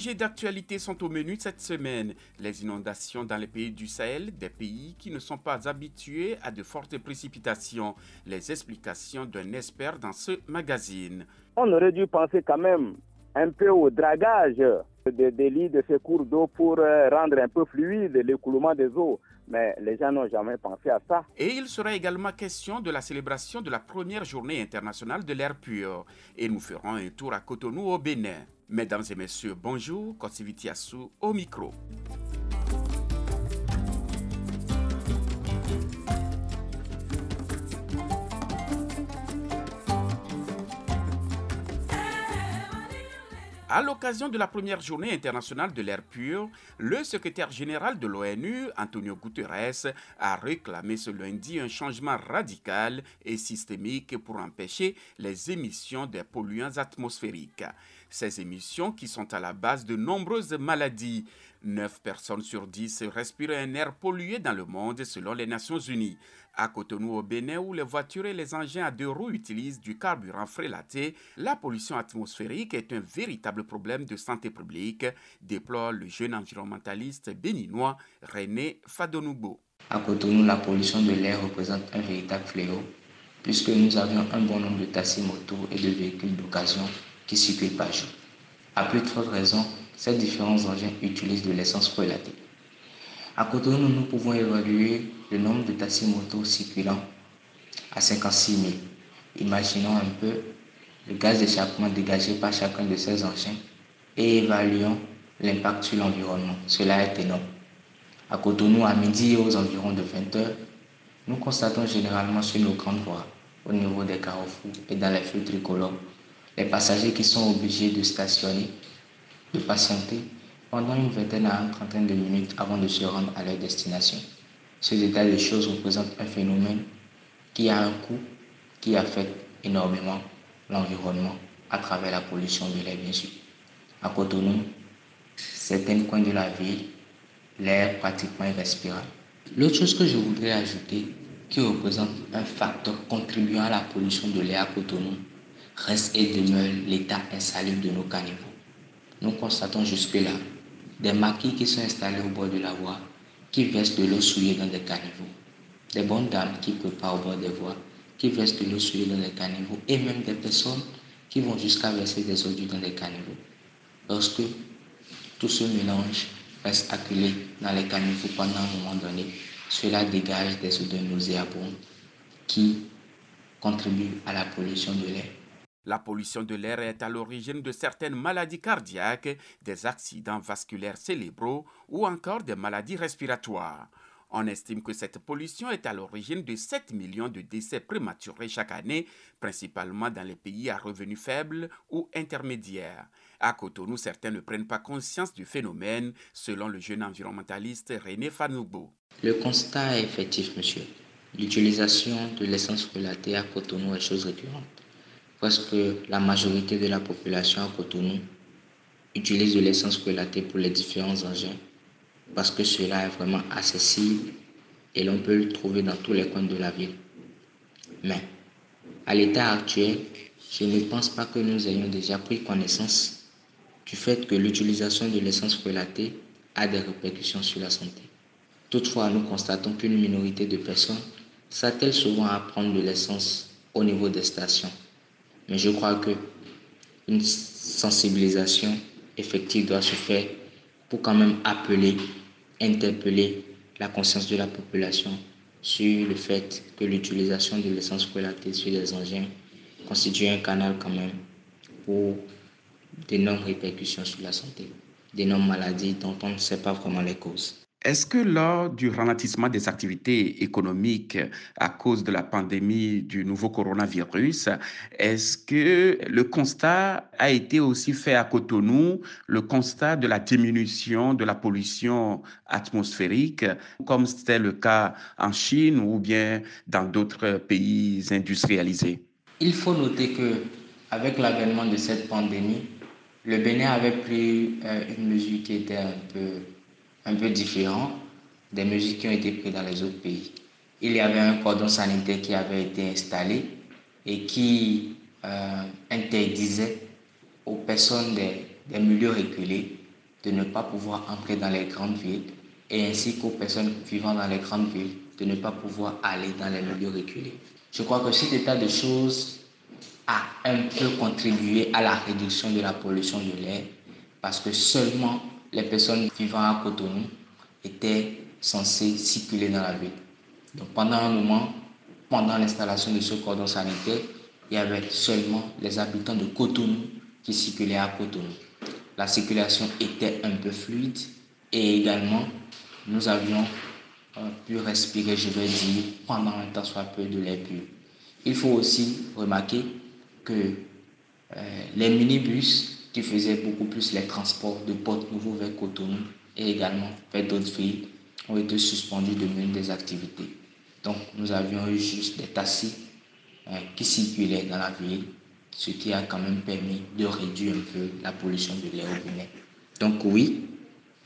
Sujets d'actualité sont au menu cette semaine. Les inondations dans les pays du Sahel, des pays qui ne sont pas habitués à de fortes précipitations. Les explications d'un expert dans ce magazine. On aurait dû penser quand même un peu au dragage des, des lits de ces cours d'eau pour euh, rendre un peu fluide l'écoulement des eaux. Mais les gens n'ont jamais pensé à ça. Et il sera également question de la célébration de la première journée internationale de l'air pur. Et nous ferons un tour à Cotonou au Bénin. Mesdames et messieurs, bonjour, Kosivitiasu au micro. À l'occasion de la première journée internationale de l'air pur, le secrétaire général de l'ONU, Antonio Guterres, a réclamé ce lundi un changement radical et systémique pour empêcher les émissions des polluants atmosphériques. Ces émissions qui sont à la base de nombreuses maladies. 9 personnes sur 10 respirent un air pollué dans le monde selon les Nations Unies. À Cotonou au Bénin, où les voitures et les engins à deux roues utilisent du carburant frélaté, la pollution atmosphérique est un véritable problème de santé publique, déplore le jeune environnementaliste béninois René Fadonoubo. À Cotonou, la pollution de l'air représente un véritable fléau, puisque nous avions un bon nombre de taxis motos et de véhicules d'occasion qui circulent par jour. À plus de fortes raisons, ces différents engins utilisent de l'essence frélatée. À Cotonou, nous pouvons évaluer le nombre de taxis motos circulant à 56 000. Imaginons un peu le gaz d'échappement dégagé par chacun de ces engins et évaluons l'impact sur l'environnement. Cela est énorme. À Cotonou, à midi et aux environs de 20 heures, nous constatons généralement sur nos grandes voies, au niveau des carrefours et dans les feux tricolores, les passagers qui sont obligés de stationner, de patienter pendant une vingtaine à une trentaine de minutes avant de se rendre à leur destination. Ce état de choses représente un phénomène qui a un coût qui affecte énormément l'environnement à travers la pollution de l'air, bien sûr. À Cotonou, certains coins de la ville, l'air pratiquement irrespirable. L'autre chose que je voudrais ajouter, qui représente un facteur contribuant à la pollution de l'air à Cotonou, reste et demeure l'état insalubre de nos caniveaux. Nous constatons jusque-là des maquis qui sont installés au bord de la voie, qui versent de l'eau souillée dans des caniveaux, des bonnes dames qui préparent au bord des voies, qui versent de l'eau souillée dans des caniveaux, et même des personnes qui vont jusqu'à verser des ordures dans des caniveaux. Lorsque tout ce mélange reste acculé dans les caniveaux pendant un moment donné, cela dégage des odeurs nauséabondes qui contribuent à la pollution de l'air. La pollution de l'air est à l'origine de certaines maladies cardiaques, des accidents vasculaires cérébraux ou encore des maladies respiratoires. On estime que cette pollution est à l'origine de 7 millions de décès prématurés chaque année, principalement dans les pays à revenus faibles ou intermédiaires. À Cotonou, certains ne prennent pas conscience du phénomène, selon le jeune environnementaliste René Fanoubo. Le constat est effectif, monsieur. L'utilisation de l'essence relatée à Cotonou est chose récurrente. Presque la majorité de la population à Cotonou utilise de l'essence relatée pour les différents engins parce que cela est vraiment accessible et l'on peut le trouver dans tous les coins de la ville. Mais à l'état actuel, je ne pense pas que nous ayons déjà pris connaissance du fait que l'utilisation de l'essence relatée a des répercussions sur la santé. Toutefois, nous constatons qu'une minorité de personnes s'attellent souvent à prendre de l'essence au niveau des stations mais je crois que une sensibilisation effective doit se faire pour quand même appeler, interpeller la conscience de la population sur le fait que l'utilisation de l'essence relatée sur les engins constitue un canal quand même pour d'énormes répercussions sur la santé, d'énormes maladies dont on ne sait pas vraiment les causes. Est-ce que lors du ralentissement des activités économiques à cause de la pandémie du nouveau coronavirus, est-ce que le constat a été aussi fait à Cotonou, le constat de la diminution de la pollution atmosphérique, comme c'était le cas en Chine ou bien dans d'autres pays industrialisés? Il faut noter que avec l'avènement de cette pandémie, le Bénin avait pris euh, une mesure qui était un peu, un peu différente des mesures qui ont été prises dans les autres pays. Il y avait un cordon sanitaire qui avait été installé et qui euh, interdisait aux personnes des, des milieux reculés de ne pas pouvoir entrer dans les grandes villes et ainsi qu'aux personnes vivant dans les grandes villes de ne pas pouvoir aller dans les milieux reculés. Je crois que cet état de choses a un peu contribué à la réduction de la pollution de l'air parce que seulement les personnes vivant à Cotonou étaient censées circuler dans la ville. Donc pendant un moment, pendant l'installation de ce cordon sanitaire, il y avait seulement les habitants de Cotonou qui circulaient à Cotonou. La circulation était un peu fluide et également nous avions euh, pu respirer, je vais dire, pendant un temps soit peu de l'air pur. Il faut aussi remarquer que euh, les minibus qui faisaient beaucoup plus les transports de Porte-Nouveau vers Cotonou et également vers d'autres villes ont été suspendus de mener des activités. Donc nous avions eu juste des taxis euh, qui circulaient dans la ville, ce qui a quand même permis de réduire un peu la pollution de l'air au Bénin. Donc oui,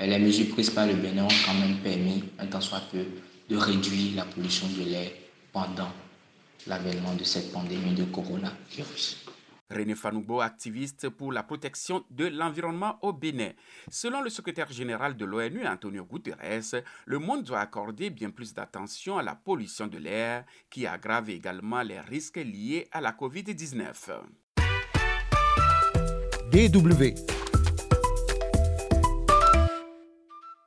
les mesures prises par le Bénin ont quand même permis, un temps soit peu, de réduire la pollution de l'air pendant l'avènement de cette pandémie de coronavirus. René Fanoubo, activiste pour la protection de l'environnement au Bénin. Selon le secrétaire général de l'ONU, Antonio Guterres, le monde doit accorder bien plus d'attention à la pollution de l'air qui aggrave également les risques liés à la COVID-19. DW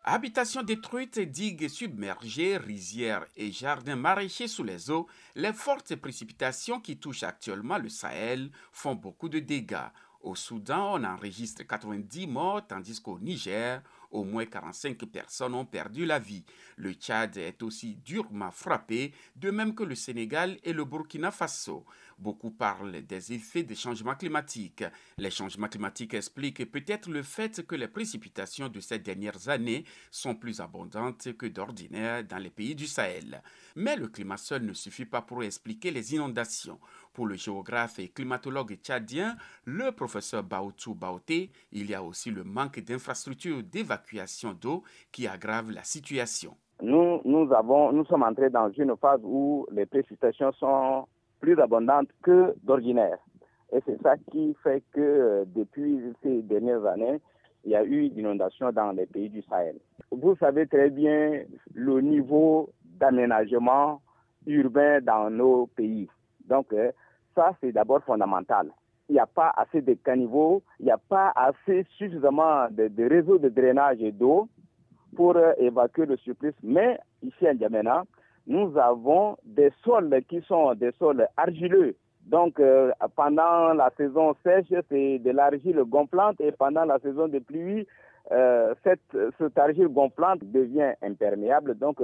Habitations détruites, digues submergées, rizières et jardins maraîchers sous les eaux, les fortes précipitations qui touchent actuellement le Sahel font beaucoup de dégâts. Au Soudan, on enregistre 90 morts, tandis qu'au Niger, au moins 45 personnes ont perdu la vie. Le Tchad est aussi durement frappé, de même que le Sénégal et le Burkina Faso. Beaucoup parlent des effets des changements climatiques. Les changements climatiques expliquent peut-être le fait que les précipitations de ces dernières années sont plus abondantes que d'ordinaire dans les pays du Sahel. Mais le climat seul ne suffit pas pour expliquer les inondations. Pour le géographe et climatologue tchadien, le professeur Baoutou Baouté, il y a aussi le manque d'infrastructures d'évacuation d'eau qui aggrave la situation. Nous, nous, avons, nous sommes entrés dans une phase où les précipitations sont plus abondante que d'ordinaire. Et c'est ça qui fait que euh, depuis ces dernières années, il y a eu inondations dans les pays du Sahel. Vous savez très bien le niveau d'aménagement urbain dans nos pays. Donc, euh, ça, c'est d'abord fondamental. Il n'y a pas assez de caniveaux, il n'y a pas assez suffisamment de, réseaux de drainage d'eau pour euh, évacuer le surplus. Mais ici à N'Djamena, nous avons des sols qui sont des sols argileux. Donc, euh, pendant la saison sèche, c'est de l'argile gonflante et pendant la saison de pluie, euh, cette, argile gonflante devient imperméable. Donc,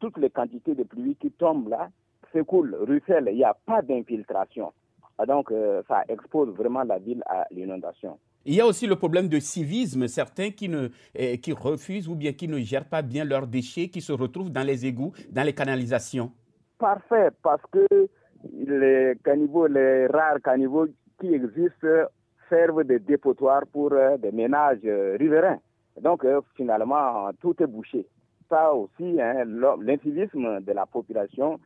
toutes les quantités de pluie qui tombent là s'écoulent, ruissellent. Il n'y a pas d'infiltration. Donc, ça expose vraiment la ville à l'inondation. Il y a aussi le problème de civisme, certains qui, ne, eh, qui refusent ou bien qui ne gèrent pas bien leurs déchets, qui se retrouvent dans les égouts, dans les canalisations. Parfait, parce que les caniveaux, les rares caniveaux qui existent servent de dépotoirs pour euh, des ménages euh, riverains. Donc euh, finalement, tout est bouché ça aussi, hein, l'incivisme de la population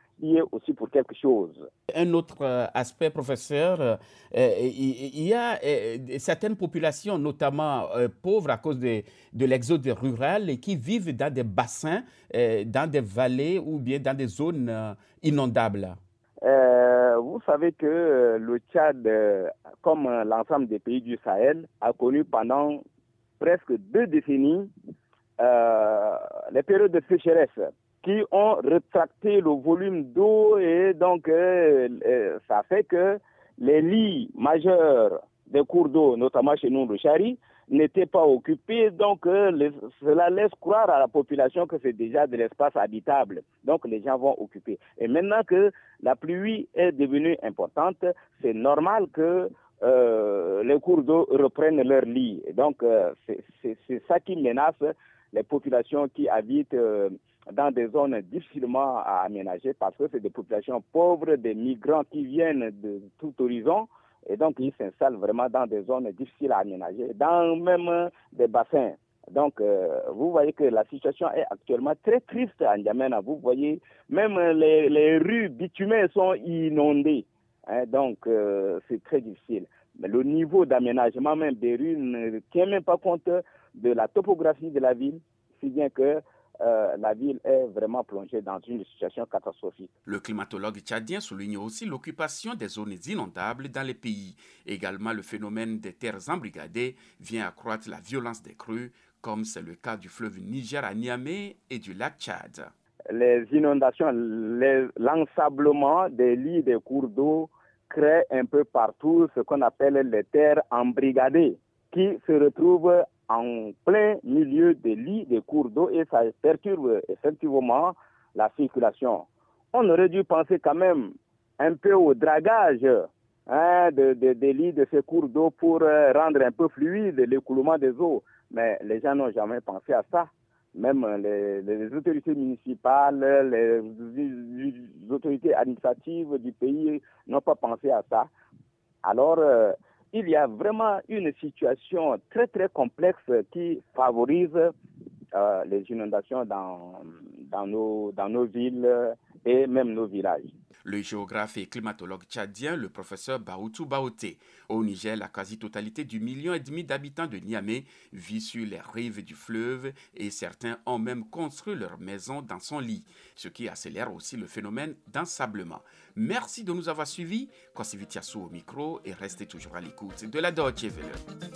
aussi pour quelque chose. Un autre euh, aspect, professeur, euh, il y a euh, certaines populations, notamment pauvres à cause de, de l'exode rural, qui vivent dans des bassins, dans des vallées ou bien dans des zones inondables. vous savez que le Tchad, comme l'ensemble des pays du Sahel, a connu pendant presque deux décennies euh, les périodes de sécheresse qui ont rétracté le volume d'eau et donc euh, euh, ça fait que les lits majeurs des cours d'eau, notamment chez nous le Chari, n'étaient pas occupés. Donc cela laisse croire à la population que c'est déjà de l'espace habitable. Donc les gens vont occuper. Et maintenant que la pluie est devenue importante, c'est normal que les cours d'eau reprennent leur lit. donc c'est ça qui menace les populations qui habitent euh, dans des zones difficilement aménagées parce que c'est des populations pauvres, des migrants qui viennent de tout horizon et donc ils s'installent vraiment dans des zones difficiles à aménager, dans même des bassins. Donc, euh, vous voyez que la situation est actuellement très triste à N'Djamena. Vous voyez, même les, rues bitumées sont inondées. Hein, donc, euh, c'est très difficile. Mais le niveau d'aménagement même des rues ne tient même pas compte de la topographie de la ville, si bien que euh, la ville est vraiment plongée dans une situation catastrophique. Le climatologue tchadien souligne aussi l'occupation des zones inondables dans les pays. Également, le phénomène des terres embrigadées vient accroître la violence des crues, comme c'est le cas du fleuve Niger à Niamey et du lac Tchad. Les inondations, l'ensablement des lits des cours d'eau crée un peu partout ce qu'on appelle les terres embrigadées, qui se retrouvent en plein milieu des lits des cours d'eau et ça perturbe effectivement la circulation. On aurait dû penser quand même un peu au dragage hein, des lits de ces cours d'eau pour euh, rendre un peu fluide l'écoulement des eaux. Mais les gens n'ont jamais pensé à ça. Même les, autorités municipales, les, autorités administratives du pays n'ont pas pensé à ça. Alors, euh, il y a vraiment une situation très très complexe qui favorise euh, les inondations dans, dans, nos, dans nos villes et même nos villages. Le géographe et climatologue tchadien, le professeur Baoutou Baoté. Au Niger, la quasi-totalité du million et demi d'habitants de Niamey vit sur les rives du fleuve et certains ont même construit leur maison dans son lit, ce qui accélère aussi le phénomène d'ensablement. Merci de nous avoir suivis. Kosivitiassou au micro et restez toujours à l'écoute de la Deutsche Welle.